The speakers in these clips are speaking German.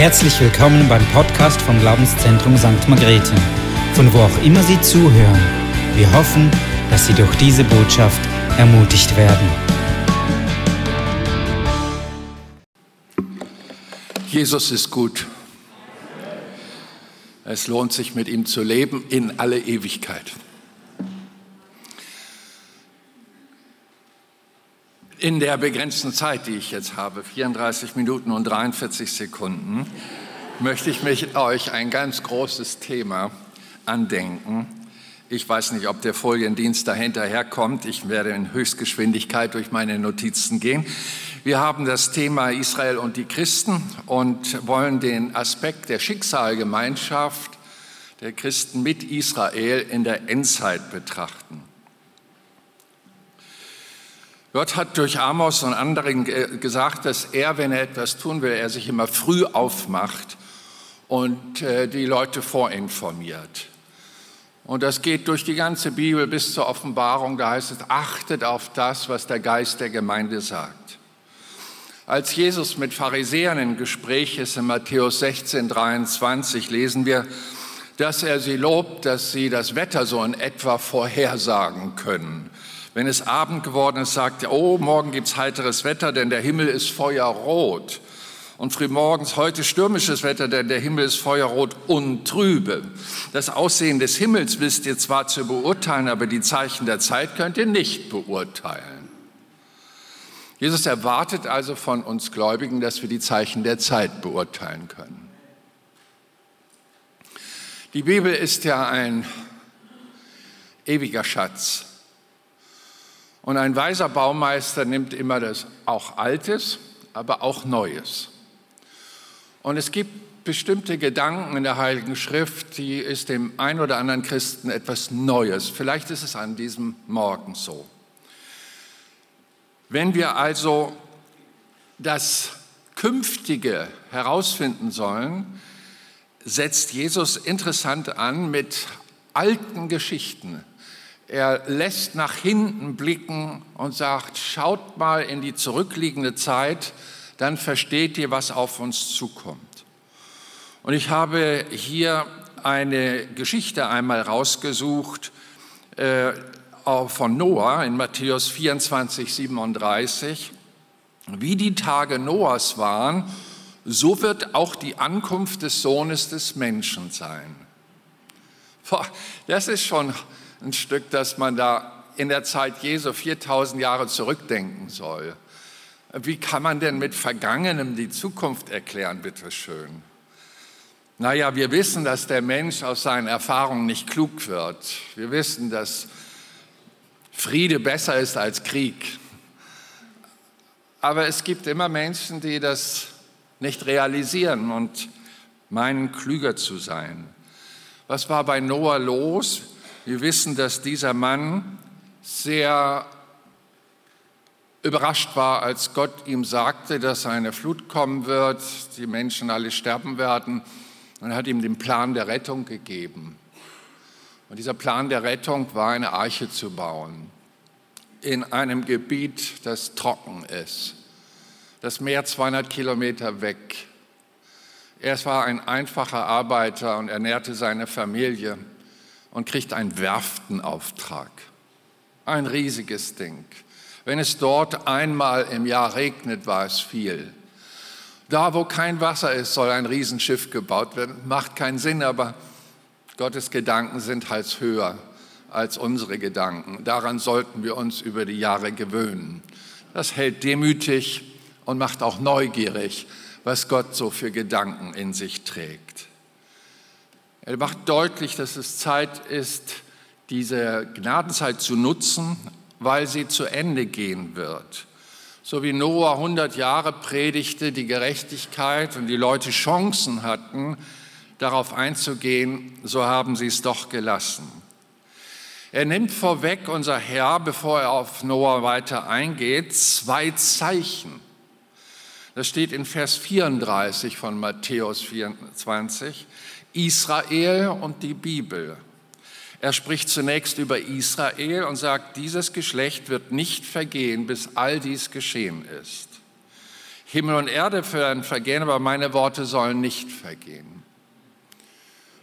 Herzlich willkommen beim Podcast vom Glaubenszentrum St. Margrethe, von wo auch immer Sie zuhören. Wir hoffen, dass Sie durch diese Botschaft ermutigt werden. Jesus ist gut. Es lohnt sich, mit ihm zu leben in alle Ewigkeit. In der begrenzten Zeit, die ich jetzt habe, 34 Minuten und 43 Sekunden, möchte ich mit euch ein ganz großes Thema andenken. Ich weiß nicht, ob der Foliendienst dahinterher kommt. Ich werde in Höchstgeschwindigkeit durch meine Notizen gehen. Wir haben das Thema Israel und die Christen und wollen den Aspekt der Schicksalgemeinschaft der Christen mit Israel in der Endzeit betrachten. Gott hat durch Amos und anderen gesagt, dass er, wenn er etwas tun will, er sich immer früh aufmacht und äh, die Leute vorinformiert. Und das geht durch die ganze Bibel bis zur Offenbarung. Da heißt es, achtet auf das, was der Geist der Gemeinde sagt. Als Jesus mit Pharisäern im Gespräch ist in Matthäus 16, 23, lesen wir, dass er sie lobt, dass sie das Wetter so in etwa vorhersagen können. Wenn es Abend geworden ist, sagt er, oh, morgen gibt es heiteres Wetter, denn der Himmel ist feuerrot. Und frühmorgens heute stürmisches Wetter, denn der Himmel ist feuerrot und trübe. Das Aussehen des Himmels wisst ihr zwar zu beurteilen, aber die Zeichen der Zeit könnt ihr nicht beurteilen. Jesus erwartet also von uns Gläubigen, dass wir die Zeichen der Zeit beurteilen können. Die Bibel ist ja ein ewiger Schatz. Und ein weiser Baumeister nimmt immer das auch Altes, aber auch Neues. Und es gibt bestimmte Gedanken in der Heiligen Schrift, die ist dem ein oder anderen Christen etwas Neues. Vielleicht ist es an diesem Morgen so. Wenn wir also das Künftige herausfinden sollen, setzt Jesus interessant an mit alten Geschichten, er lässt nach hinten blicken und sagt, schaut mal in die zurückliegende Zeit, dann versteht ihr, was auf uns zukommt. Und ich habe hier eine Geschichte einmal rausgesucht äh, von Noah in Matthäus 24, 37. Wie die Tage Noahs waren, so wird auch die Ankunft des Sohnes des Menschen sein. Boah, das ist schon ein Stück, dass man da in der Zeit Jesu 4000 Jahre zurückdenken soll. Wie kann man denn mit Vergangenem die Zukunft erklären, bitteschön? Naja, wir wissen, dass der Mensch aus seinen Erfahrungen nicht klug wird. Wir wissen, dass Friede besser ist als Krieg. Aber es gibt immer Menschen, die das nicht realisieren und meinen, klüger zu sein. Was war bei Noah los? Wir wissen, dass dieser Mann sehr überrascht war, als Gott ihm sagte, dass eine Flut kommen wird, die Menschen alle sterben werden. Und er hat ihm den Plan der Rettung gegeben. Und dieser Plan der Rettung war, eine Arche zu bauen in einem Gebiet, das trocken ist. Das Meer 200 Kilometer weg. Er war ein einfacher Arbeiter und ernährte seine Familie und kriegt einen Werftenauftrag. Ein riesiges Ding. Wenn es dort einmal im Jahr regnet, war es viel. Da, wo kein Wasser ist, soll ein Riesenschiff gebaut werden. Macht keinen Sinn, aber Gottes Gedanken sind halt höher als unsere Gedanken. Daran sollten wir uns über die Jahre gewöhnen. Das hält demütig und macht auch neugierig, was Gott so für Gedanken in sich trägt. Er macht deutlich, dass es Zeit ist, diese Gnadenzeit zu nutzen, weil sie zu Ende gehen wird. So wie Noah 100 Jahre predigte, die Gerechtigkeit und die Leute Chancen hatten, darauf einzugehen, so haben sie es doch gelassen. Er nimmt vorweg, unser Herr, bevor er auf Noah weiter eingeht, zwei Zeichen. Das steht in Vers 34 von Matthäus 24. Israel und die Bibel. Er spricht zunächst über Israel und sagt, dieses Geschlecht wird nicht vergehen, bis all dies geschehen ist. Himmel und Erde werden vergehen, aber meine Worte sollen nicht vergehen.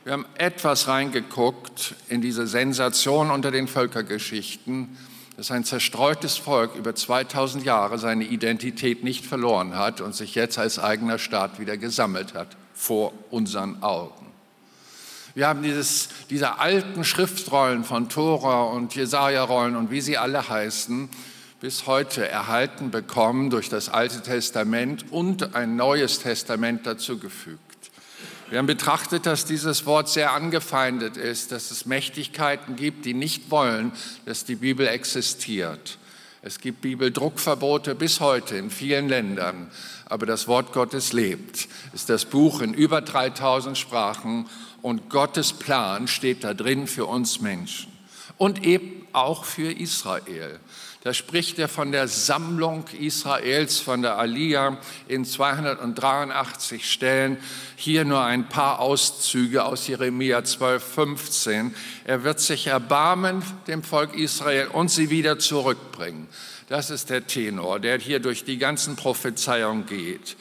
Wir haben etwas reingeguckt in diese Sensation unter den Völkergeschichten, dass ein zerstreutes Volk über 2000 Jahre seine Identität nicht verloren hat und sich jetzt als eigener Staat wieder gesammelt hat vor unseren Augen. Wir haben dieses, diese alten Schriftrollen von Tora und Jesaja-Rollen und wie sie alle heißen, bis heute erhalten bekommen durch das Alte Testament und ein neues Testament dazu gefügt. Wir haben betrachtet, dass dieses Wort sehr angefeindet ist, dass es Mächtigkeiten gibt, die nicht wollen, dass die Bibel existiert. Es gibt Bibeldruckverbote bis heute in vielen Ländern, aber das Wort Gottes lebt. Ist das Buch in über 3000 Sprachen und Gottes Plan steht da drin für uns Menschen und eben auch für Israel. Da spricht er von der Sammlung Israels, von der Aliyah in 283 Stellen. Hier nur ein paar Auszüge aus Jeremia 12, 15. Er wird sich erbarmen dem Volk Israel und sie wieder zurückbringen. Das ist der Tenor, der hier durch die ganzen Prophezeiungen geht.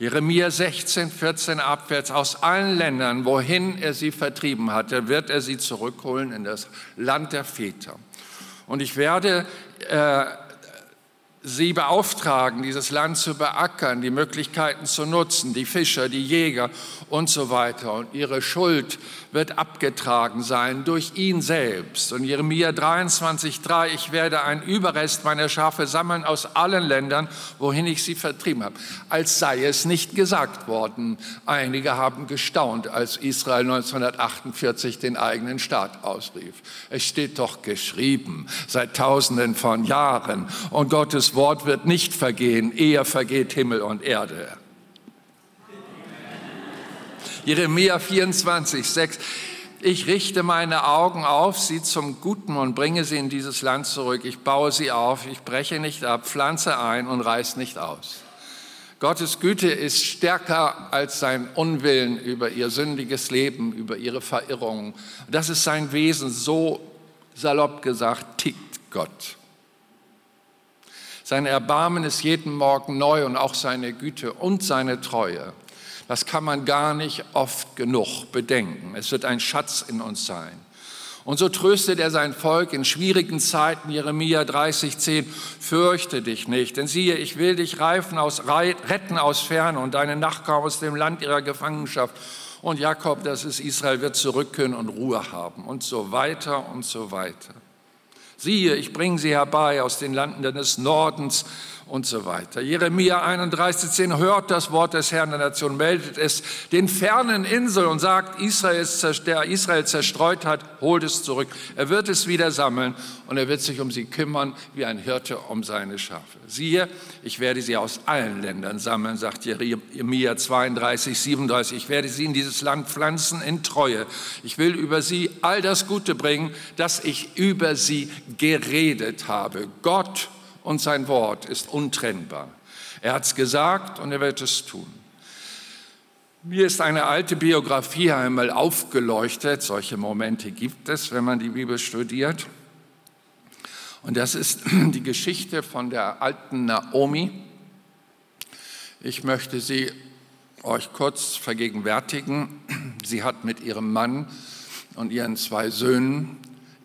Jeremia 16, 14 abwärts, aus allen Ländern, wohin er sie vertrieben hatte, wird er sie zurückholen in das Land der Väter. Und ich werde äh, sie beauftragen, dieses Land zu beackern, die Möglichkeiten zu nutzen, die Fischer, die Jäger und so weiter. Und ihre Schuld wird abgetragen sein durch ihn selbst. Und Jeremia 23,3, ich werde einen Überrest meiner Schafe sammeln aus allen Ländern, wohin ich sie vertrieben habe. Als sei es nicht gesagt worden. Einige haben gestaunt, als Israel 1948 den eigenen Staat ausrief. Es steht doch geschrieben seit Tausenden von Jahren. Und Gottes Wort wird nicht vergehen, eher vergeht Himmel und Erde. Jeremia 24, 6. Ich richte meine Augen auf sie zum Guten und bringe sie in dieses Land zurück. Ich baue sie auf, ich breche nicht ab, pflanze ein und reiß nicht aus. Gottes Güte ist stärker als sein Unwillen über ihr sündiges Leben, über ihre Verirrungen. Das ist sein Wesen, so salopp gesagt, tickt Gott. Sein Erbarmen ist jeden Morgen neu und auch seine Güte und seine Treue. Das kann man gar nicht oft genug bedenken. Es wird ein Schatz in uns sein. Und so tröstet er sein Volk in schwierigen Zeiten, Jeremia 30, 10, fürchte dich nicht, denn siehe, ich will dich reifen aus, retten aus Ferne und deine Nachkommen aus dem Land ihrer Gefangenschaft. Und Jakob, das ist Israel, wird zurückkehren und Ruhe haben und so weiter und so weiter. Siehe, ich bringe sie herbei aus den Landen des Nordens und so weiter. Jeremia 31, 10, hört das Wort des Herrn der Nation, meldet es den fernen Inseln und sagt, Israel, der Israel zerstreut hat, holt es zurück. Er wird es wieder sammeln und er wird sich um sie kümmern, wie ein Hirte um seine Schafe. Siehe, ich werde sie aus allen Ländern sammeln, sagt Jeremia 32, 37. Ich werde sie in dieses Land pflanzen in Treue. Ich will über sie all das Gute bringen, das ich über sie geredet habe. Gott und sein Wort ist untrennbar. Er hat es gesagt und er wird es tun. Mir ist eine alte Biografie einmal aufgeleuchtet. Solche Momente gibt es, wenn man die Bibel studiert. Und das ist die Geschichte von der alten Naomi. Ich möchte sie euch kurz vergegenwärtigen. Sie hat mit ihrem Mann und ihren zwei Söhnen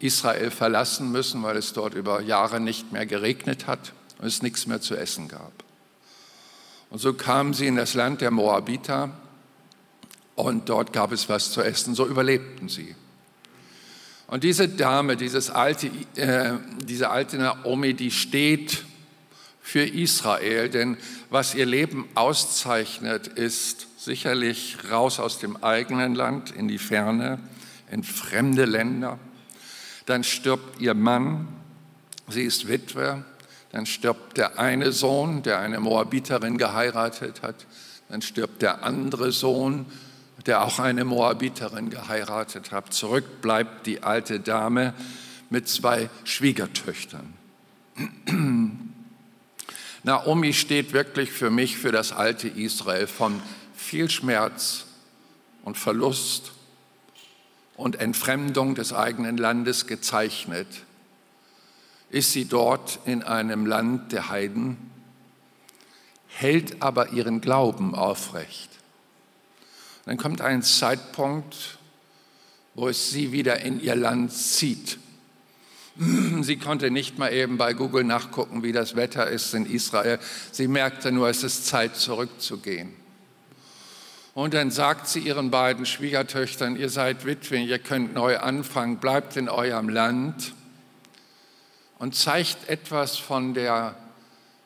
Israel verlassen müssen, weil es dort über Jahre nicht mehr geregnet hat und es nichts mehr zu essen gab. Und so kamen sie in das Land der Moabiter und dort gab es was zu essen. So überlebten sie. Und diese Dame, dieses alte, äh, diese alte Naomi, die steht für Israel, denn was ihr Leben auszeichnet, ist sicherlich raus aus dem eigenen Land in die Ferne, in fremde Länder dann stirbt ihr Mann, sie ist Witwe, dann stirbt der eine Sohn, der eine Moabiterin geheiratet hat, dann stirbt der andere Sohn, der auch eine Moabiterin geheiratet hat. Zurück bleibt die alte Dame mit zwei Schwiegertöchtern. Naomi steht wirklich für mich für das alte Israel von viel Schmerz und Verlust und Entfremdung des eigenen Landes gezeichnet, ist sie dort in einem Land der Heiden hält aber ihren Glauben aufrecht. Dann kommt ein Zeitpunkt, wo es sie wieder in ihr Land zieht. Sie konnte nicht mal eben bei Google nachgucken, wie das Wetter ist in Israel. Sie merkte nur, es ist Zeit zurückzugehen. Und dann sagt sie ihren beiden Schwiegertöchtern, ihr seid Witwen, ihr könnt neu anfangen, bleibt in eurem Land und zeigt etwas von der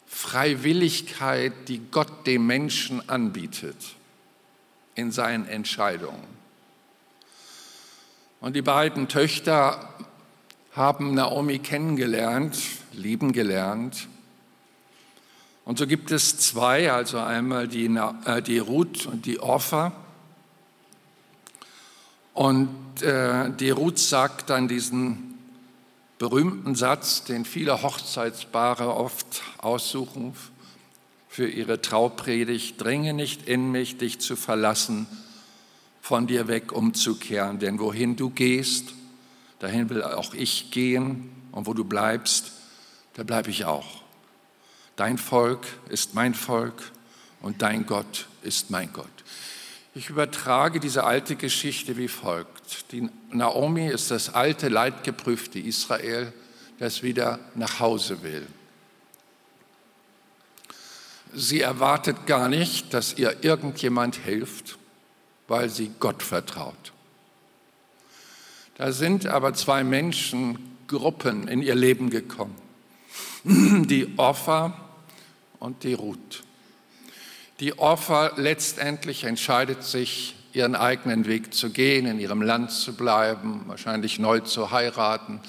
Freiwilligkeit, die Gott dem Menschen anbietet in seinen Entscheidungen. Und die beiden Töchter haben Naomi kennengelernt, lieben gelernt. Und so gibt es zwei, also einmal die, äh, die Ruth und die Orpha. Und äh, die Ruth sagt dann diesen berühmten Satz, den viele Hochzeitspaare oft aussuchen für ihre Traupredigt, dringe nicht in mich, dich zu verlassen, von dir weg umzukehren, denn wohin du gehst, dahin will auch ich gehen und wo du bleibst, da bleibe ich auch. Dein Volk ist mein Volk und dein Gott ist mein Gott. Ich übertrage diese alte Geschichte wie folgt. Die Naomi ist das alte, leidgeprüfte Israel, das wieder nach Hause will. Sie erwartet gar nicht, dass ihr irgendjemand hilft, weil sie Gott vertraut. Da sind aber zwei Menschengruppen in ihr Leben gekommen. Die Orpha und die Ruth. Die Orpha letztendlich entscheidet sich, ihren eigenen Weg zu gehen, in ihrem Land zu bleiben, wahrscheinlich neu zu heiraten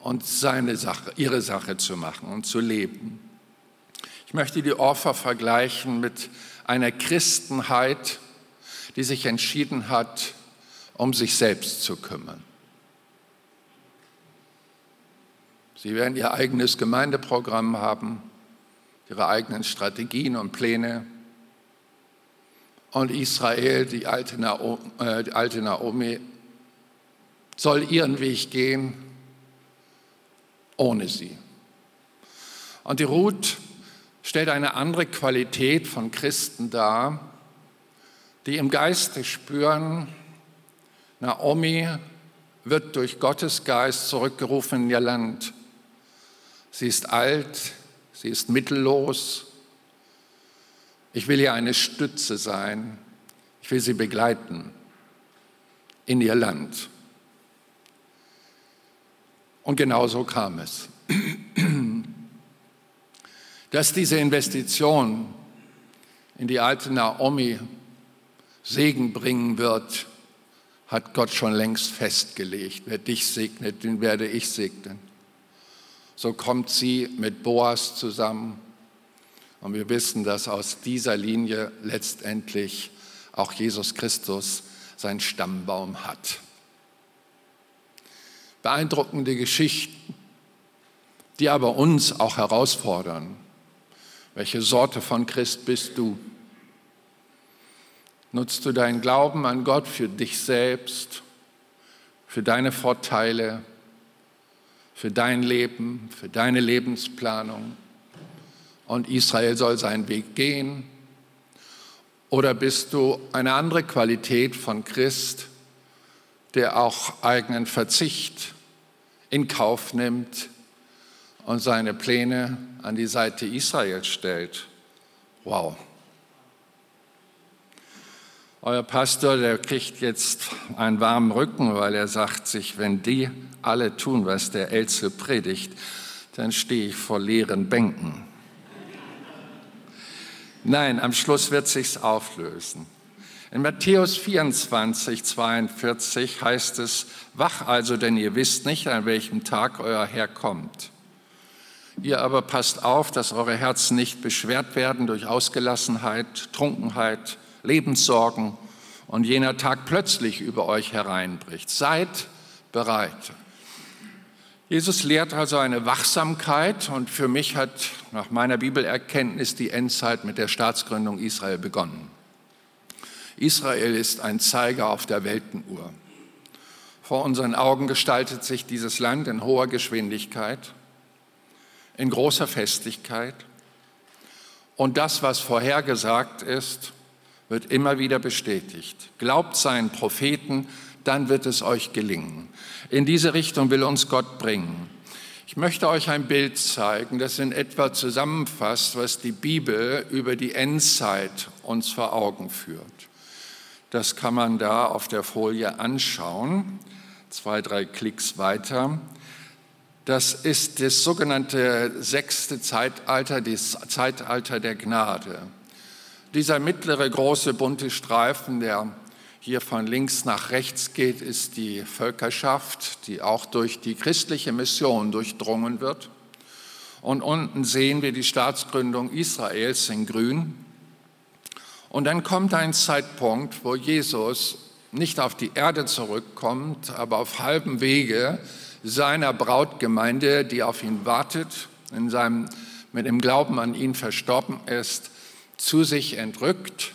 und seine Sache, ihre Sache zu machen und zu leben. Ich möchte die Orpha vergleichen mit einer Christenheit, die sich entschieden hat, um sich selbst zu kümmern. Sie werden ihr eigenes Gemeindeprogramm haben, ihre eigenen Strategien und Pläne und Israel, die alte, Naomi, äh, die alte Naomi, soll ihren Weg gehen ohne sie. Und die Ruth stellt eine andere Qualität von Christen dar, die im Geiste spüren, Naomi wird durch Gottes Geist zurückgerufen in ihr Land. Sie ist alt, sie ist mittellos, ich will ihr eine Stütze sein. Ich will sie begleiten in ihr Land. Und genau so kam es. Dass diese Investition in die alte Naomi Segen bringen wird, hat Gott schon längst festgelegt. Wer dich segnet, den werde ich segnen. So kommt sie mit Boas zusammen und wir wissen, dass aus dieser Linie letztendlich auch Jesus Christus seinen Stammbaum hat. Beeindruckende Geschichten, die aber uns auch herausfordern. Welche Sorte von Christ bist du? Nutzt du deinen Glauben an Gott für dich selbst, für deine Vorteile, für dein Leben, für deine Lebensplanung? und Israel soll seinen Weg gehen? Oder bist du eine andere Qualität von Christ, der auch eigenen Verzicht in Kauf nimmt und seine Pläne an die Seite Israels stellt? Wow. Euer Pastor, der kriegt jetzt einen warmen Rücken, weil er sagt sich, wenn die alle tun, was der Elze predigt, dann stehe ich vor leeren Bänken. Nein, am Schluss wird sich's auflösen. In Matthäus 24, 42 heißt es, wach also, denn ihr wisst nicht, an welchem Tag euer Herr kommt. Ihr aber passt auf, dass eure Herzen nicht beschwert werden durch Ausgelassenheit, Trunkenheit, Lebenssorgen und jener Tag plötzlich über euch hereinbricht. Seid bereit. Jesus lehrt also eine Wachsamkeit und für mich hat nach meiner Bibelerkenntnis die Endzeit mit der Staatsgründung Israel begonnen. Israel ist ein Zeiger auf der Weltenuhr. Vor unseren Augen gestaltet sich dieses Land in hoher Geschwindigkeit, in großer Festigkeit Und das, was vorhergesagt ist, wird immer wieder bestätigt. Glaubt seinen Propheten, dann wird es euch gelingen. In diese Richtung will uns Gott bringen. Ich möchte euch ein Bild zeigen, das in etwa zusammenfasst, was die Bibel über die Endzeit uns vor Augen führt. Das kann man da auf der Folie anschauen. Zwei, drei Klicks weiter. Das ist das sogenannte sechste Zeitalter, das Zeitalter der Gnade. Dieser mittlere große bunte Streifen, der hier von links nach rechts geht, ist die Völkerschaft, die auch durch die christliche Mission durchdrungen wird. Und unten sehen wir die Staatsgründung Israels in grün. Und dann kommt ein Zeitpunkt, wo Jesus nicht auf die Erde zurückkommt, aber auf halbem Wege seiner Brautgemeinde, die auf ihn wartet, in seinem, mit dem Glauben an ihn verstorben ist, zu sich entrückt,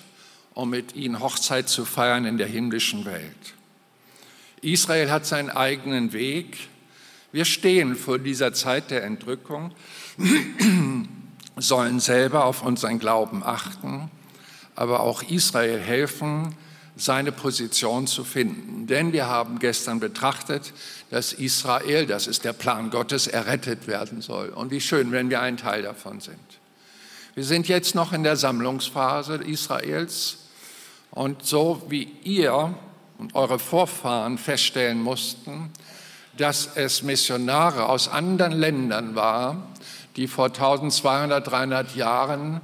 um mit ihnen Hochzeit zu feiern in der himmlischen Welt. Israel hat seinen eigenen Weg. Wir stehen vor dieser Zeit der Entrückung, sollen selber auf unseren Glauben achten, aber auch Israel helfen, seine Position zu finden. Denn wir haben gestern betrachtet, dass Israel, das ist der Plan Gottes, errettet werden soll. Und wie schön, wenn wir ein Teil davon sind. Wir sind jetzt noch in der Sammlungsphase Israels. Und so wie ihr und eure Vorfahren feststellen mussten, dass es Missionare aus anderen Ländern war, die vor 1200, 300 Jahren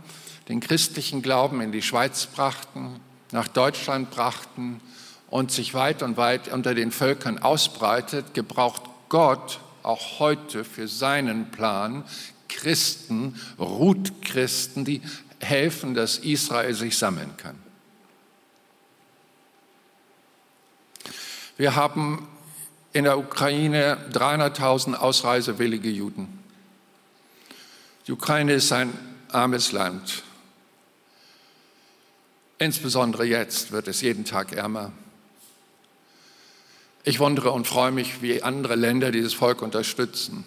den christlichen Glauben in die Schweiz brachten, nach Deutschland brachten und sich weit und weit unter den Völkern ausbreitet, gebraucht Gott auch heute für seinen Plan Christen, Rutchristen, die helfen, dass Israel sich sammeln kann. Wir haben in der Ukraine 300.000 ausreisewillige Juden. Die Ukraine ist ein armes Land. Insbesondere jetzt wird es jeden Tag ärmer. Ich wundere und freue mich, wie andere Länder dieses Volk unterstützen.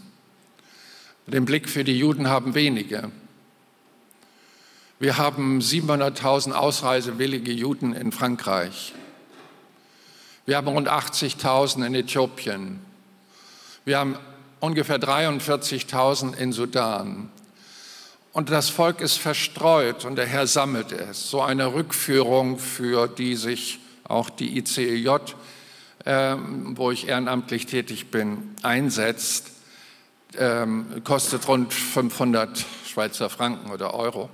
Den Blick für die Juden haben wenige. Wir haben 700.000 ausreisewillige Juden in Frankreich. Wir haben rund 80.000 in Äthiopien. Wir haben ungefähr 43.000 in Sudan. Und das Volk ist verstreut und der Herr sammelt es. So eine Rückführung, für die sich auch die ICEJ, äh, wo ich ehrenamtlich tätig bin, einsetzt, äh, kostet rund 500 Schweizer Franken oder Euro.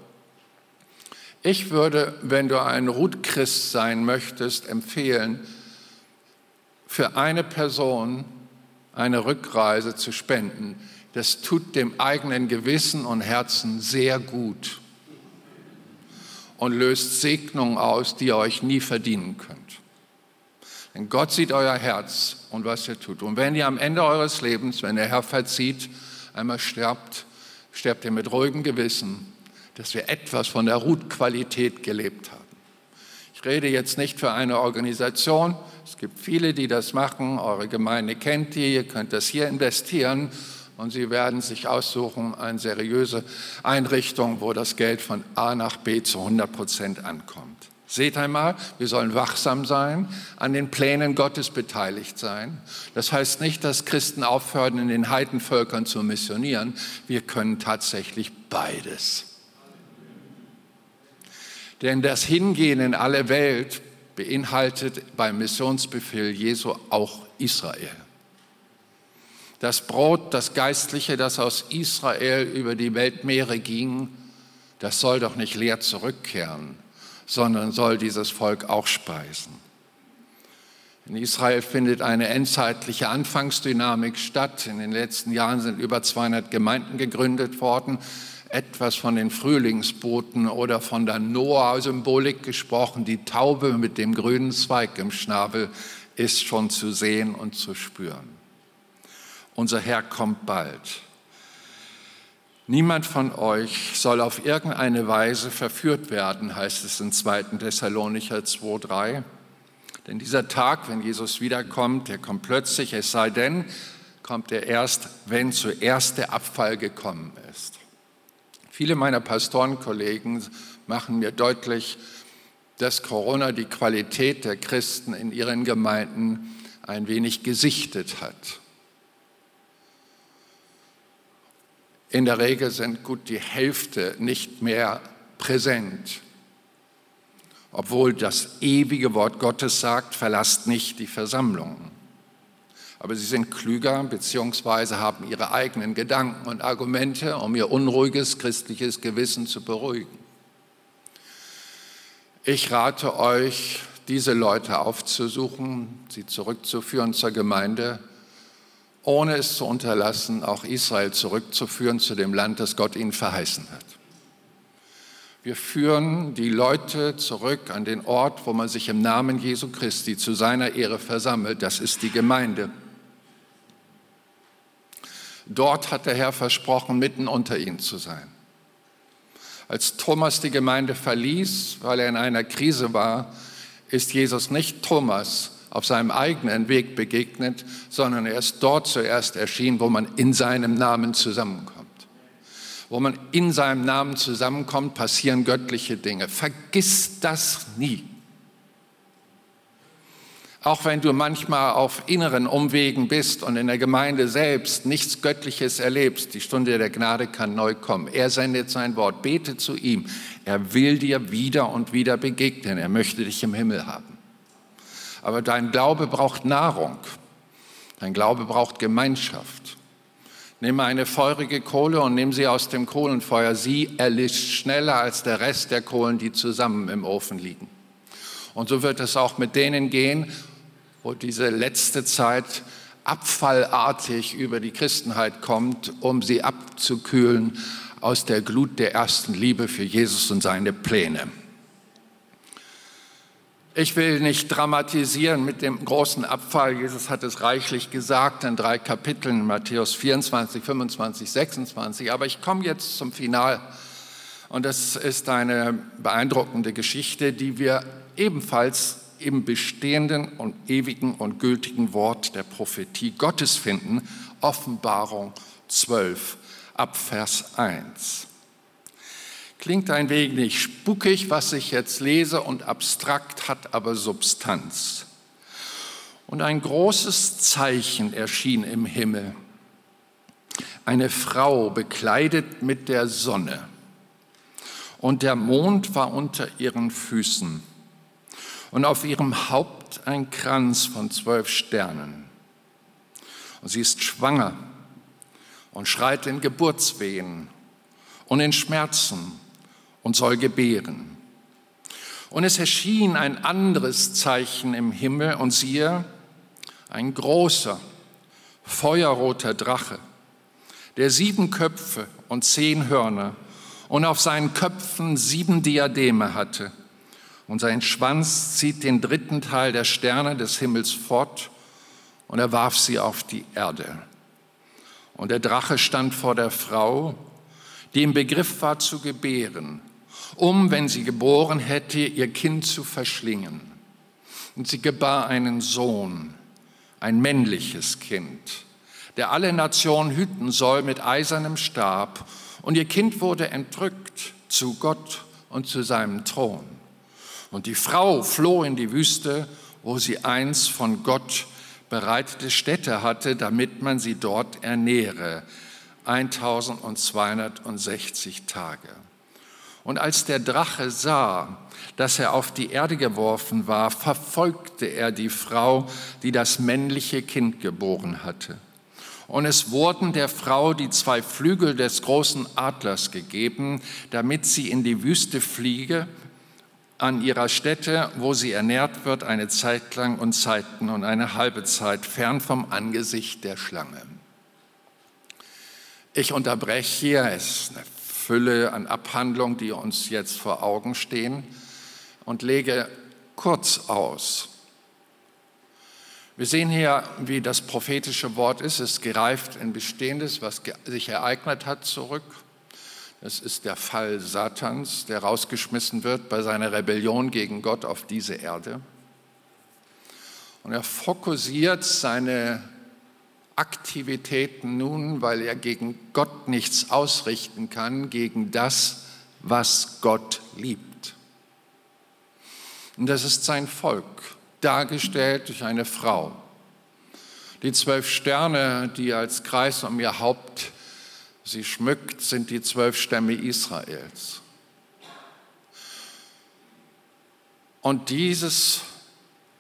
Ich würde, wenn du ein Rutchrist sein möchtest, empfehlen, für eine Person eine Rückreise zu spenden das tut dem eigenen Gewissen und Herzen sehr gut und löst Segnungen aus, die ihr euch nie verdienen könnt. Denn Gott sieht euer Herz und was ihr tut. Und wenn ihr am Ende eures Lebens, wenn der Herr verzieht, einmal sterbt, sterbt ihr mit ruhigem Gewissen, dass wir etwas von der Rutqualität gelebt haben. Ich rede jetzt nicht für eine Organisation. Es gibt viele, die das machen. Eure Gemeinde kennt die. Ihr könnt das hier investieren und Sie werden sich aussuchen, eine seriöse Einrichtung, wo das Geld von A nach B zu 100 Prozent ankommt. Seht einmal, wir sollen wachsam sein, an den Plänen Gottes beteiligt sein. Das heißt nicht, dass Christen aufhören, in den Heidenvölkern zu missionieren. Wir können tatsächlich beides. Denn das Hingehen in alle Welt beinhaltet beim Missionsbefehl Jesu auch Israel. Das Brot, das Geistliche, das aus Israel über die Weltmeere ging, das soll doch nicht leer zurückkehren, sondern soll dieses Volk auch speisen. In Israel findet eine endzeitliche Anfangsdynamik statt. In den letzten Jahren sind über 200 Gemeinden gegründet worden. Etwas von den Frühlingsboten oder von der Noah-Symbolik gesprochen. Die Taube mit dem grünen Zweig im Schnabel ist schon zu sehen und zu spüren. Unser Herr kommt bald. Niemand von euch soll auf irgendeine Weise verführt werden, heißt es in 2. Thessalonicher 2,3. Denn dieser Tag, wenn Jesus wiederkommt, der kommt plötzlich, es sei denn, kommt er erst, wenn zuerst der Abfall gekommen ist. Viele meiner Pastorenkollegen machen mir deutlich, dass Corona die Qualität der Christen in ihren Gemeinden ein wenig gesichtet hat. In der Regel sind gut die Hälfte nicht mehr präsent, obwohl das ewige Wort Gottes sagt, verlasst nicht die Versammlung. Aber sie sind klüger bzw. haben ihre eigenen Gedanken und Argumente, um ihr unruhiges christliches Gewissen zu beruhigen. Ich rate euch, diese Leute aufzusuchen, sie zurückzuführen zur Gemeinde ohne es zu unterlassen, auch Israel zurückzuführen zu dem Land, das Gott ihnen verheißen hat. Wir führen die Leute zurück an den Ort, wo man sich im Namen Jesu Christi zu seiner Ehre versammelt. Das ist die Gemeinde. Dort hat der Herr versprochen, mitten unter ihnen zu sein. Als Thomas die Gemeinde verließ, weil er in einer Krise war, ist Jesus nicht Thomas auf seinem eigenen Weg begegnet, sondern er ist dort zuerst erschienen, wo man in seinem Namen zusammenkommt. Wo man in seinem Namen zusammenkommt, passieren göttliche Dinge. Vergiss das nie. Auch wenn du manchmal auf inneren Umwegen bist und in der Gemeinde selbst nichts Göttliches erlebst, die Stunde der Gnade kann neu kommen. Er sendet sein Wort, bete zu ihm. Er will dir wieder und wieder begegnen. Er möchte dich im Himmel haben. Aber dein Glaube braucht Nahrung. Dein Glaube braucht Gemeinschaft. Nimm eine feurige Kohle und nimm sie aus dem Kohlenfeuer. Sie erlischt schneller als der Rest der Kohlen, die zusammen im Ofen liegen. Und so wird es auch mit denen gehen, wo diese letzte Zeit abfallartig über die Christenheit kommt, um sie abzukühlen aus der Glut der ersten Liebe für Jesus und seine Pläne. Ich will nicht dramatisieren mit dem großen Abfall. Jesus hat es reichlich gesagt in drei Kapiteln, Matthäus 24, 25, 26. Aber ich komme jetzt zum Final. Und das ist eine beeindruckende Geschichte, die wir ebenfalls im bestehenden und ewigen und gültigen Wort der Prophetie Gottes finden. Offenbarung 12 ab Vers 1. Klingt ein wenig spukig, was ich jetzt lese, und abstrakt hat aber Substanz. Und ein großes Zeichen erschien im Himmel. Eine Frau bekleidet mit der Sonne. Und der Mond war unter ihren Füßen. Und auf ihrem Haupt ein Kranz von zwölf Sternen. Und sie ist schwanger und schreit in Geburtswehen und in Schmerzen und soll gebären. Und es erschien ein anderes Zeichen im Himmel und siehe, ein großer, feuerroter Drache, der sieben Köpfe und zehn Hörner und auf seinen Köpfen sieben Diademe hatte. Und sein Schwanz zieht den dritten Teil der Sterne des Himmels fort und er warf sie auf die Erde. Und der Drache stand vor der Frau, die im Begriff war zu gebären um, wenn sie geboren hätte, ihr Kind zu verschlingen. Und sie gebar einen Sohn, ein männliches Kind, der alle Nationen hüten soll mit eisernem Stab. Und ihr Kind wurde entrückt zu Gott und zu seinem Thron. Und die Frau floh in die Wüste, wo sie eins von Gott bereitete Stätte hatte, damit man sie dort ernähre. 1260 Tage. Und als der Drache sah, dass er auf die Erde geworfen war, verfolgte er die Frau, die das männliche Kind geboren hatte. Und es wurden der Frau die zwei Flügel des großen Adlers gegeben, damit sie in die Wüste fliege, an ihrer Stätte, wo sie ernährt wird, eine Zeit lang und Zeiten und eine halbe Zeit, fern vom Angesicht der Schlange. Ich unterbreche hier, es ist eine Fülle an Abhandlungen, die uns jetzt vor Augen stehen und lege kurz aus. Wir sehen hier, wie das prophetische Wort ist. Es gereift in Bestehendes, was sich ereignet hat, zurück. Das ist der Fall Satans, der rausgeschmissen wird bei seiner Rebellion gegen Gott auf diese Erde. Und er fokussiert seine Aktivitäten nun, weil er gegen Gott nichts ausrichten kann, gegen das, was Gott liebt. Und das ist sein Volk, dargestellt durch eine Frau. Die zwölf Sterne, die als Kreis um ihr Haupt sie schmückt, sind die zwölf Stämme Israels. Und dieses,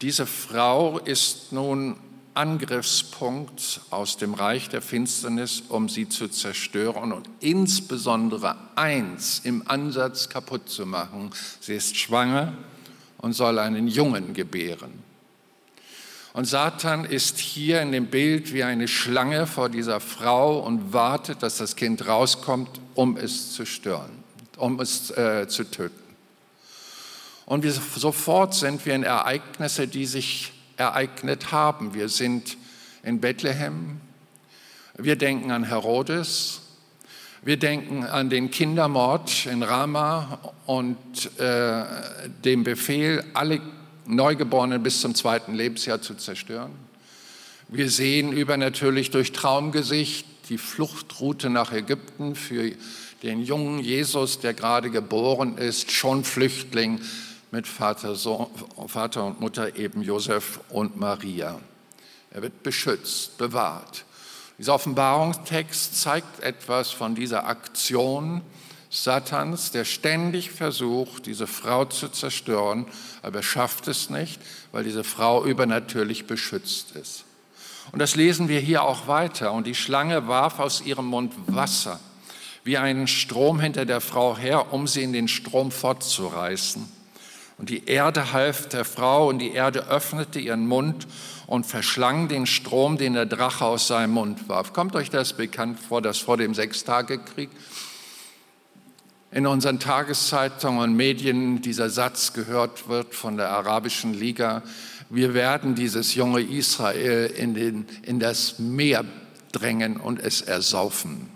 diese Frau ist nun Angriffspunkt aus dem Reich der Finsternis, um sie zu zerstören und insbesondere eins im Ansatz kaputt zu machen. Sie ist schwanger und soll einen Jungen gebären. Und Satan ist hier in dem Bild wie eine Schlange vor dieser Frau und wartet, dass das Kind rauskommt, um es zu stören, um es äh, zu töten. Und wir, sofort sind wir in Ereignisse, die sich ereignet haben. Wir sind in Bethlehem, wir denken an Herodes, wir denken an den Kindermord in Rama und äh, dem Befehl, alle Neugeborenen bis zum zweiten Lebensjahr zu zerstören. Wir sehen übernatürlich durch Traumgesicht die Fluchtroute nach Ägypten für den jungen Jesus, der gerade geboren ist, schon Flüchtling mit Vater, Sohn, Vater und Mutter eben Josef und Maria. Er wird beschützt, bewahrt. Dieser Offenbarungstext zeigt etwas von dieser Aktion Satans, der ständig versucht, diese Frau zu zerstören, aber er schafft es nicht, weil diese Frau übernatürlich beschützt ist. Und das lesen wir hier auch weiter. Und die Schlange warf aus ihrem Mund Wasser wie einen Strom hinter der Frau her, um sie in den Strom fortzureißen. Und die Erde half der Frau und die Erde öffnete ihren Mund und verschlang den Strom, den der Drache aus seinem Mund warf. Kommt euch das bekannt vor, dass vor dem Sechstagekrieg in unseren Tageszeitungen und Medien dieser Satz gehört wird von der Arabischen Liga, wir werden dieses junge Israel in, den, in das Meer drängen und es ersaufen.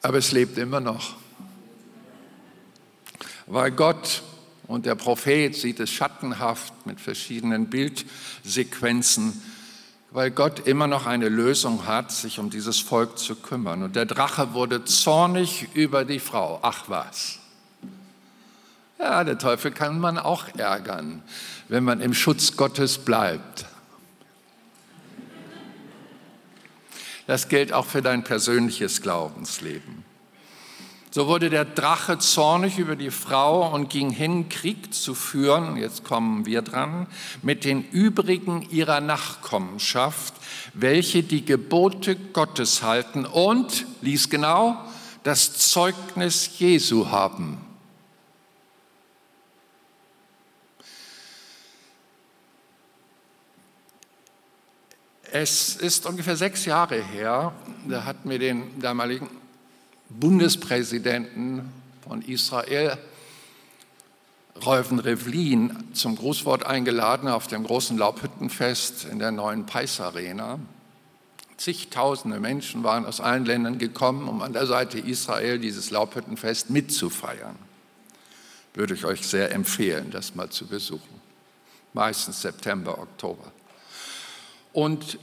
Aber es lebt immer noch weil Gott und der Prophet sieht es schattenhaft mit verschiedenen Bildsequenzen, weil Gott immer noch eine Lösung hat, sich um dieses Volk zu kümmern. Und der Drache wurde zornig über die Frau. Ach was. Ja, der Teufel kann man auch ärgern, wenn man im Schutz Gottes bleibt. Das gilt auch für dein persönliches Glaubensleben. So wurde der Drache zornig über die Frau und ging hin, Krieg zu führen, jetzt kommen wir dran, mit den übrigen ihrer Nachkommenschaft, welche die Gebote Gottes halten und, lies genau, das Zeugnis Jesu haben. Es ist ungefähr sechs Jahre her, da hat mir den damaligen Bundespräsidenten von Israel, Reuven Rivlin, zum Grußwort eingeladen auf dem großen Laubhüttenfest in der neuen Pais Arena. Zigtausende Menschen waren aus allen Ländern gekommen, um an der Seite Israel dieses Laubhüttenfest mitzufeiern. Würde ich euch sehr empfehlen, das mal zu besuchen. Meistens September, Oktober. Und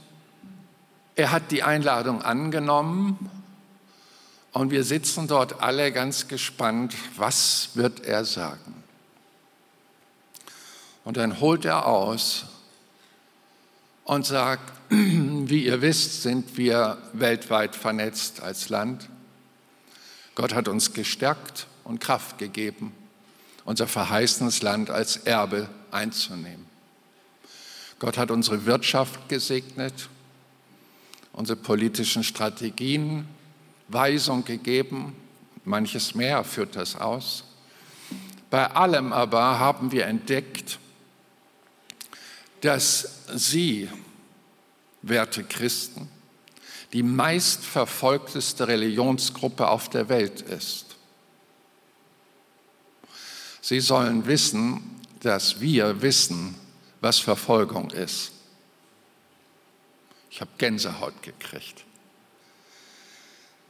er hat die Einladung angenommen und wir sitzen dort alle ganz gespannt, was wird er sagen? Und dann holt er aus und sagt, wie ihr wisst, sind wir weltweit vernetzt als Land. Gott hat uns gestärkt und Kraft gegeben, unser verheißenes Land als Erbe einzunehmen. Gott hat unsere Wirtschaft gesegnet, unsere politischen Strategien Weisung gegeben, manches mehr führt das aus. Bei allem aber haben wir entdeckt, dass Sie, werte Christen, die meistverfolgteste Religionsgruppe auf der Welt ist. Sie sollen wissen, dass wir wissen, was Verfolgung ist. Ich habe Gänsehaut gekriegt.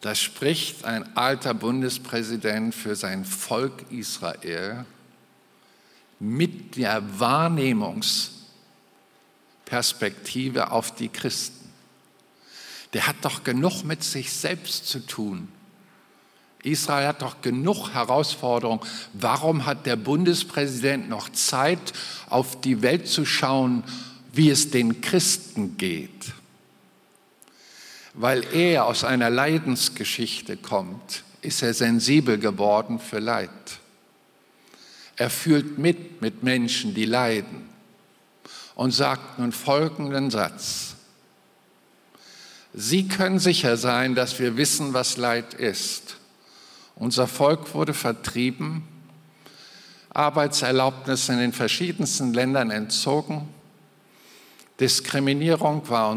Da spricht ein alter Bundespräsident für sein Volk Israel mit der Wahrnehmungs, Perspektive auf die Christen. Der hat doch genug mit sich selbst zu tun. Israel hat doch genug Herausforderungen. Warum hat der Bundespräsident noch Zeit, auf die Welt zu schauen, wie es den Christen geht? Weil er aus einer Leidensgeschichte kommt, ist er sensibel geworden für Leid. Er fühlt mit mit Menschen, die leiden und sagt nun folgenden Satz. Sie können sicher sein, dass wir wissen, was Leid ist. Unser Volk wurde vertrieben, Arbeitserlaubnisse in den verschiedensten Ländern entzogen, Diskriminierung war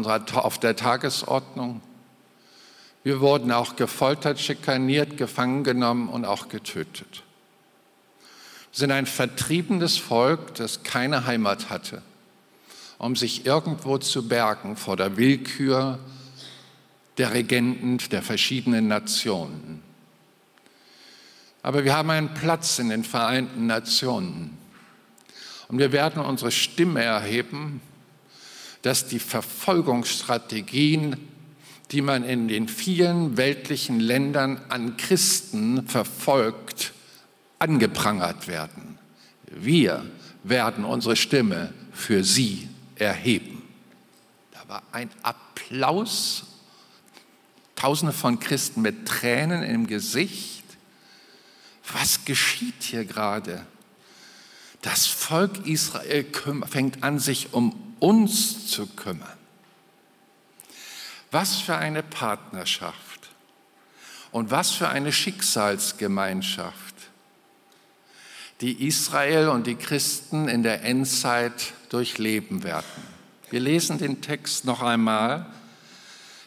auf der Tagesordnung, wir wurden auch gefoltert, schikaniert, gefangen genommen und auch getötet. Wir sind ein vertriebenes Volk, das keine Heimat hatte, um sich irgendwo zu bergen vor der Willkür der Regenten der verschiedenen Nationen. Aber wir haben einen Platz in den Vereinten Nationen. Und wir werden unsere Stimme erheben, dass die Verfolgungsstrategien die man in den vielen weltlichen Ländern an Christen verfolgt, angeprangert werden. Wir werden unsere Stimme für sie erheben. Da war ein Applaus, tausende von Christen mit Tränen im Gesicht. Was geschieht hier gerade? Das Volk Israel fängt an, sich um uns zu kümmern. Was für eine Partnerschaft und was für eine Schicksalsgemeinschaft, die Israel und die Christen in der Endzeit durchleben werden. Wir lesen den Text noch einmal.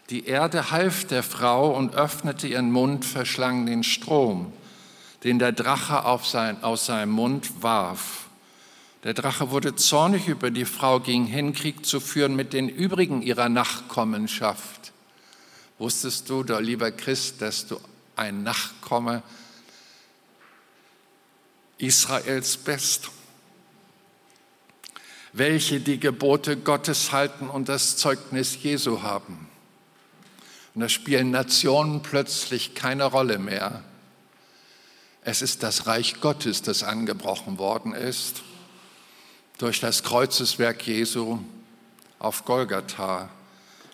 Die Erde half der Frau und öffnete ihren Mund, verschlang den Strom, den der Drache sein, aus seinem Mund warf. Der Drache wurde zornig über die Frau, ging hin, Krieg zu führen mit den übrigen ihrer Nachkommenschaft. Wusstest du, lieber Christ, dass du ein Nachkomme Israels bist? Welche die Gebote Gottes halten und das Zeugnis Jesu haben. Und da spielen Nationen plötzlich keine Rolle mehr. Es ist das Reich Gottes, das angebrochen worden ist durch das Kreuzeswerk Jesu auf Golgatha.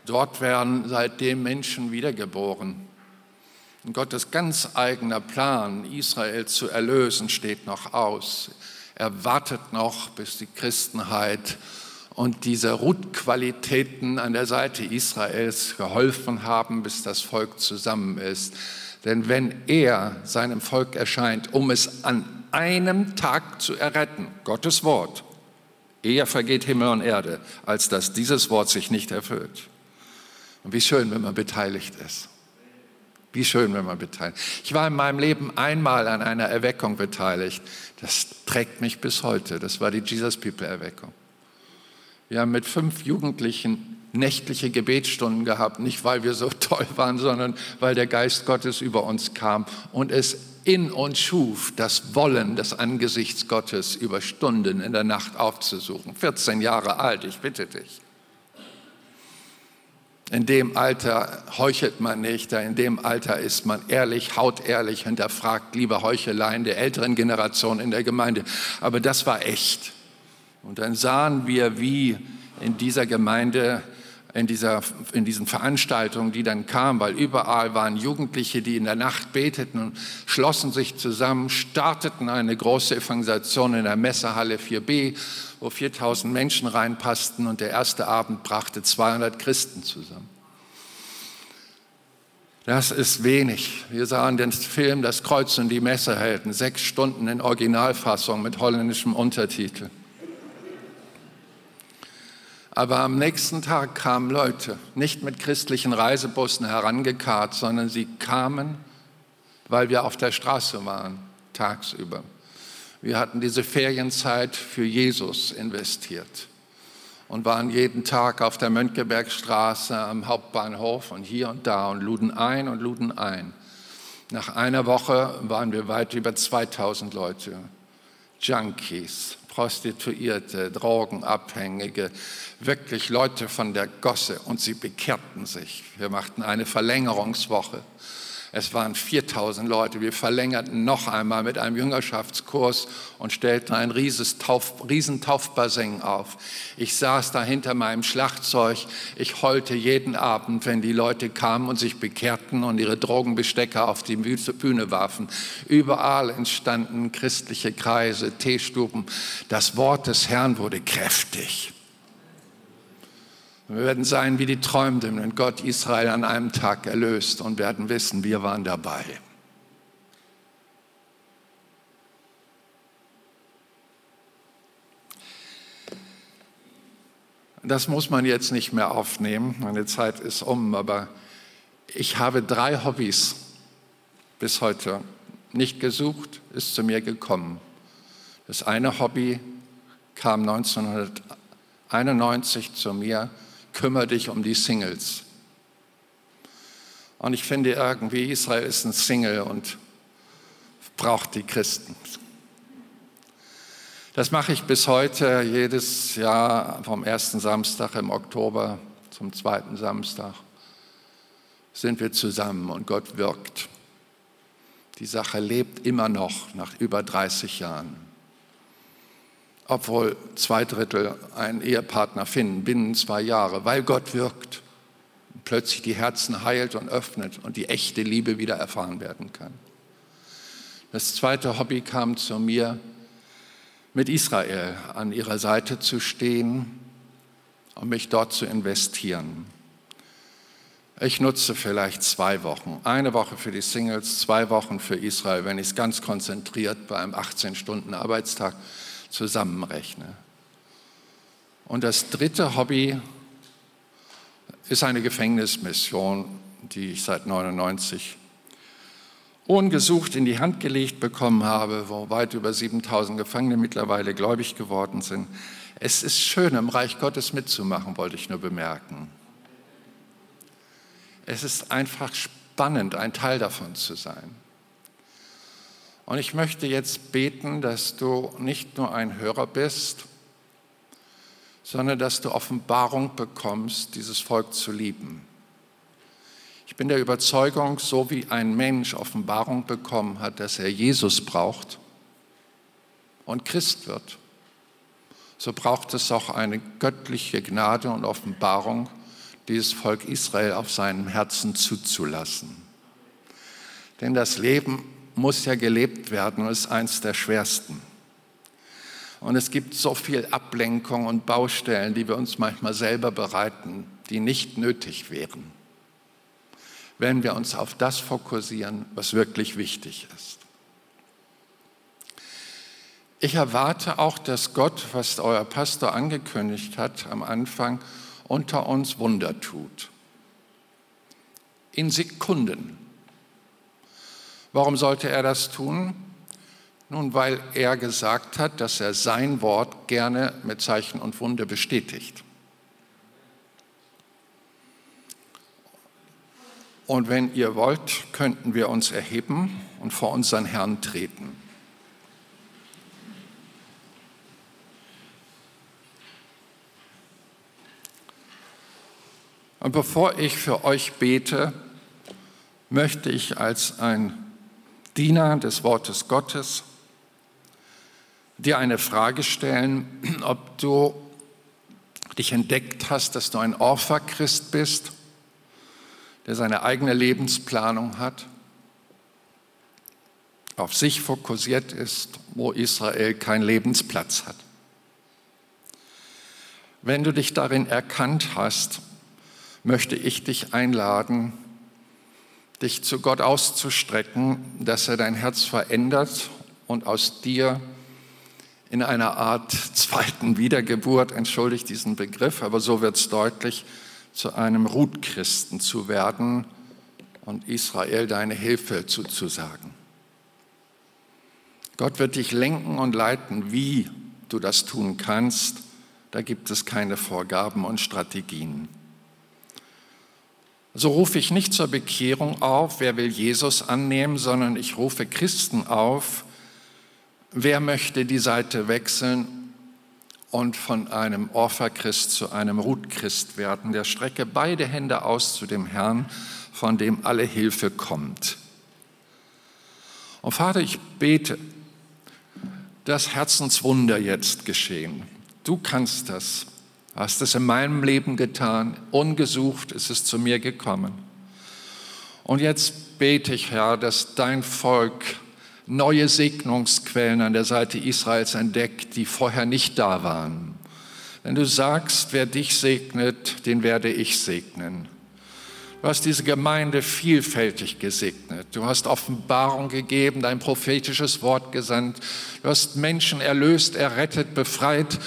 Dort werden seitdem Menschen wiedergeboren. Und Gottes ganz eigener Plan, Israel zu erlösen, steht noch aus. Er wartet noch, bis die Christenheit und diese Rutqualitäten an der Seite Israels geholfen haben, bis das Volk zusammen ist. Denn wenn er seinem Volk erscheint, um es an einem Tag zu erretten, Gottes Wort, Eher vergeht Himmel und Erde, als dass dieses Wort sich nicht erfüllt. Und wie schön, wenn man beteiligt ist. Wie schön, wenn man beteiligt. Ich war in meinem Leben einmal an einer Erweckung beteiligt. Das trägt mich bis heute. Das war die Jesus People Erweckung. Wir haben mit fünf Jugendlichen nächtliche Gebetsstunden gehabt, nicht weil wir so toll waren, sondern weil der Geist Gottes über uns kam und es in uns schuf, das Wollen des Angesichts Gottes über Stunden in der Nacht aufzusuchen. 14 Jahre alt, ich bitte dich. In dem Alter heuchelt man nicht, in dem Alter ist man ehrlich, hautehrlich, hinterfragt liebe Heucheleien der älteren Generation in der Gemeinde. Aber das war echt. Und dann sahen wir, wie in dieser Gemeinde in, dieser, in diesen Veranstaltungen, die dann kamen, weil überall waren Jugendliche, die in der Nacht beteten und schlossen sich zusammen, starteten eine große Evangelisation in der Messehalle 4b, wo 4000 Menschen reinpassten und der erste Abend brachte 200 Christen zusammen. Das ist wenig. Wir sahen den Film Das Kreuz und die Messerhelden, sechs Stunden in Originalfassung mit holländischem Untertitel. Aber am nächsten Tag kamen Leute, nicht mit christlichen Reisebussen herangekarrt, sondern sie kamen, weil wir auf der Straße waren, tagsüber. Wir hatten diese Ferienzeit für Jesus investiert und waren jeden Tag auf der Mönckebergstraße am Hauptbahnhof und hier und da und luden ein und luden ein. Nach einer Woche waren wir weit über 2000 Leute Junkies, Prostituierte, Drogenabhängige, wirklich Leute von der Gosse und sie bekehrten sich. Wir machten eine Verlängerungswoche es waren 4000 Leute. Wir verlängerten noch einmal mit einem Jüngerschaftskurs und stellten ein rieses Tauf, Riesentaufbassin auf. Ich saß da hinter meinem Schlagzeug. Ich heulte jeden Abend, wenn die Leute kamen und sich bekehrten und ihre Drogenbestecker auf die Bühne warfen. Überall entstanden christliche Kreise, Teestuben. Das Wort des Herrn wurde kräftig. Wir werden sein wie die Träumenden, wenn Gott Israel an einem Tag erlöst und werden wissen, wir waren dabei. Das muss man jetzt nicht mehr aufnehmen, meine Zeit ist um, aber ich habe drei Hobbys bis heute nicht gesucht, ist zu mir gekommen. Das eine Hobby kam 1991 zu mir kümmere dich um die Singles. Und ich finde irgendwie, Israel ist ein Single und braucht die Christen. Das mache ich bis heute, jedes Jahr vom ersten Samstag im Oktober zum zweiten Samstag sind wir zusammen und Gott wirkt. Die Sache lebt immer noch nach über 30 Jahren obwohl zwei Drittel einen Ehepartner finden binnen zwei Jahre, weil Gott wirkt plötzlich die Herzen heilt und öffnet und die echte Liebe wieder erfahren werden kann. Das zweite Hobby kam zu mir, mit Israel an ihrer Seite zu stehen und mich dort zu investieren. Ich nutze vielleicht zwei Wochen. Eine Woche für die Singles, zwei Wochen für Israel, wenn ich es ganz konzentriert bei einem 18-Stunden-Arbeitstag zusammenrechne. Und das dritte Hobby ist eine Gefängnismission, die ich seit 99 ungesucht in die Hand gelegt bekommen habe, wo weit über 7000 Gefangene mittlerweile gläubig geworden sind. Es ist schön, im Reich Gottes mitzumachen, wollte ich nur bemerken. Es ist einfach spannend, ein Teil davon zu sein. Und ich möchte jetzt beten, dass du nicht nur ein Hörer bist, sondern dass du Offenbarung bekommst, dieses Volk zu lieben. Ich bin der Überzeugung, so wie ein Mensch Offenbarung bekommen hat, dass er Jesus braucht und Christ wird, so braucht es auch eine göttliche Gnade und Offenbarung, dieses Volk Israel auf seinem Herzen zuzulassen. Denn das Leben muss ja gelebt werden und ist eins der schwersten. Und es gibt so viel Ablenkung und Baustellen, die wir uns manchmal selber bereiten, die nicht nötig wären, wenn wir uns auf das fokussieren, was wirklich wichtig ist. Ich erwarte auch, dass Gott, was euer Pastor angekündigt hat am Anfang, unter uns Wunder tut. In Sekunden Warum sollte er das tun? Nun, weil er gesagt hat, dass er sein Wort gerne mit Zeichen und Wunder bestätigt. Und wenn ihr wollt, könnten wir uns erheben und vor unseren Herrn treten. Und bevor ich für euch bete, möchte ich als ein Diener des Wortes Gottes, dir eine Frage stellen, ob du dich entdeckt hast, dass du ein Orpha-Christ bist, der seine eigene Lebensplanung hat, auf sich fokussiert ist, wo Israel keinen Lebensplatz hat. Wenn du dich darin erkannt hast, möchte ich dich einladen, dich zu Gott auszustrecken, dass er dein Herz verändert und aus dir in einer Art zweiten Wiedergeburt, entschuldigt diesen Begriff, aber so wird es deutlich, zu einem Rutchristen zu werden und Israel deine Hilfe zuzusagen. Gott wird dich lenken und leiten, wie du das tun kannst. Da gibt es keine Vorgaben und Strategien. So rufe ich nicht zur Bekehrung auf, wer will Jesus annehmen, sondern ich rufe Christen auf, wer möchte die Seite wechseln und von einem Orpha-Christ zu einem Ruth-Christ werden? Der strecke beide Hände aus zu dem Herrn, von dem alle Hilfe kommt. Und Vater, ich bete, dass Herzenswunder jetzt geschehen. Du kannst das. Hast es in meinem Leben getan. Ungesucht ist es zu mir gekommen. Und jetzt bete ich, Herr, dass dein Volk neue Segnungsquellen an der Seite Israels entdeckt, die vorher nicht da waren. Wenn du sagst, wer dich segnet, den werde ich segnen. Du hast diese Gemeinde vielfältig gesegnet. Du hast Offenbarung gegeben, dein prophetisches Wort gesandt. Du hast Menschen erlöst, errettet, befreit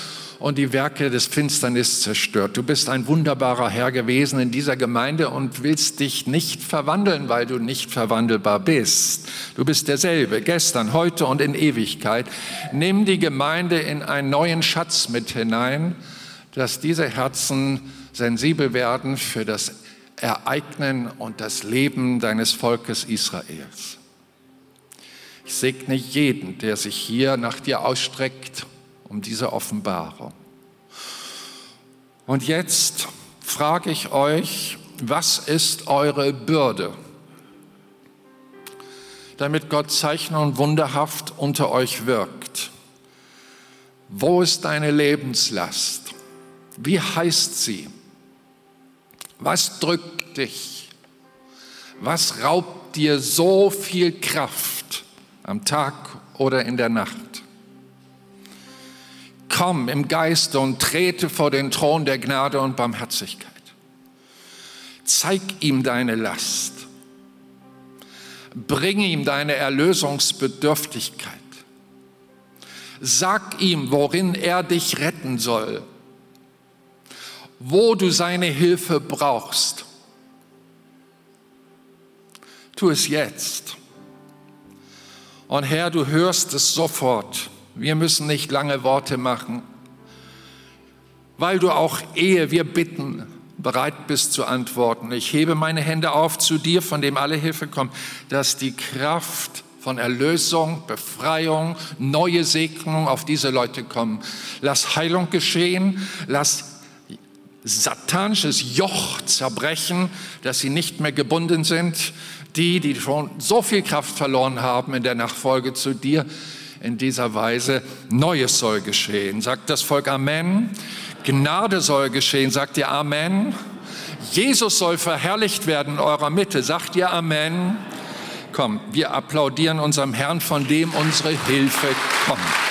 und die Werke des Finsternis zerstört. Du bist ein wunderbarer Herr gewesen in dieser Gemeinde und willst dich nicht verwandeln, weil du nicht verwandelbar bist. Du bist derselbe, gestern, heute und in Ewigkeit. Nimm die Gemeinde in einen neuen Schatz mit hinein, dass diese Herzen sensibel werden für das ereignen und das Leben deines Volkes Israels. Ich segne jeden, der sich hier nach dir ausstreckt, um diese Offenbarung. Und jetzt frage ich euch, was ist eure Bürde? Damit Gott zeichnen und wunderhaft unter euch wirkt. Wo ist deine Lebenslast? Wie heißt sie? Was drückt dich? Was raubt dir so viel Kraft am Tag oder in der Nacht? Komm im Geiste und trete vor den Thron der Gnade und Barmherzigkeit. Zeig ihm deine Last. Bring ihm deine Erlösungsbedürftigkeit. Sag ihm, worin er dich retten soll wo du seine Hilfe brauchst. Tu es jetzt. Und Herr, du hörst es sofort. Wir müssen nicht lange Worte machen, weil du auch ehe wir bitten, bereit bist zu antworten. Ich hebe meine Hände auf zu dir, von dem alle Hilfe kommt, dass die Kraft von Erlösung, Befreiung, neue Segnung auf diese Leute kommen. Lass Heilung geschehen, lass satanisches Joch zerbrechen, dass sie nicht mehr gebunden sind. Die, die schon so viel Kraft verloren haben in der Nachfolge zu dir, in dieser Weise, Neues soll geschehen. Sagt das Volk Amen. Gnade soll geschehen. Sagt ihr Amen. Jesus soll verherrlicht werden in eurer Mitte. Sagt ihr Amen. Komm, wir applaudieren unserem Herrn, von dem unsere Hilfe kommt.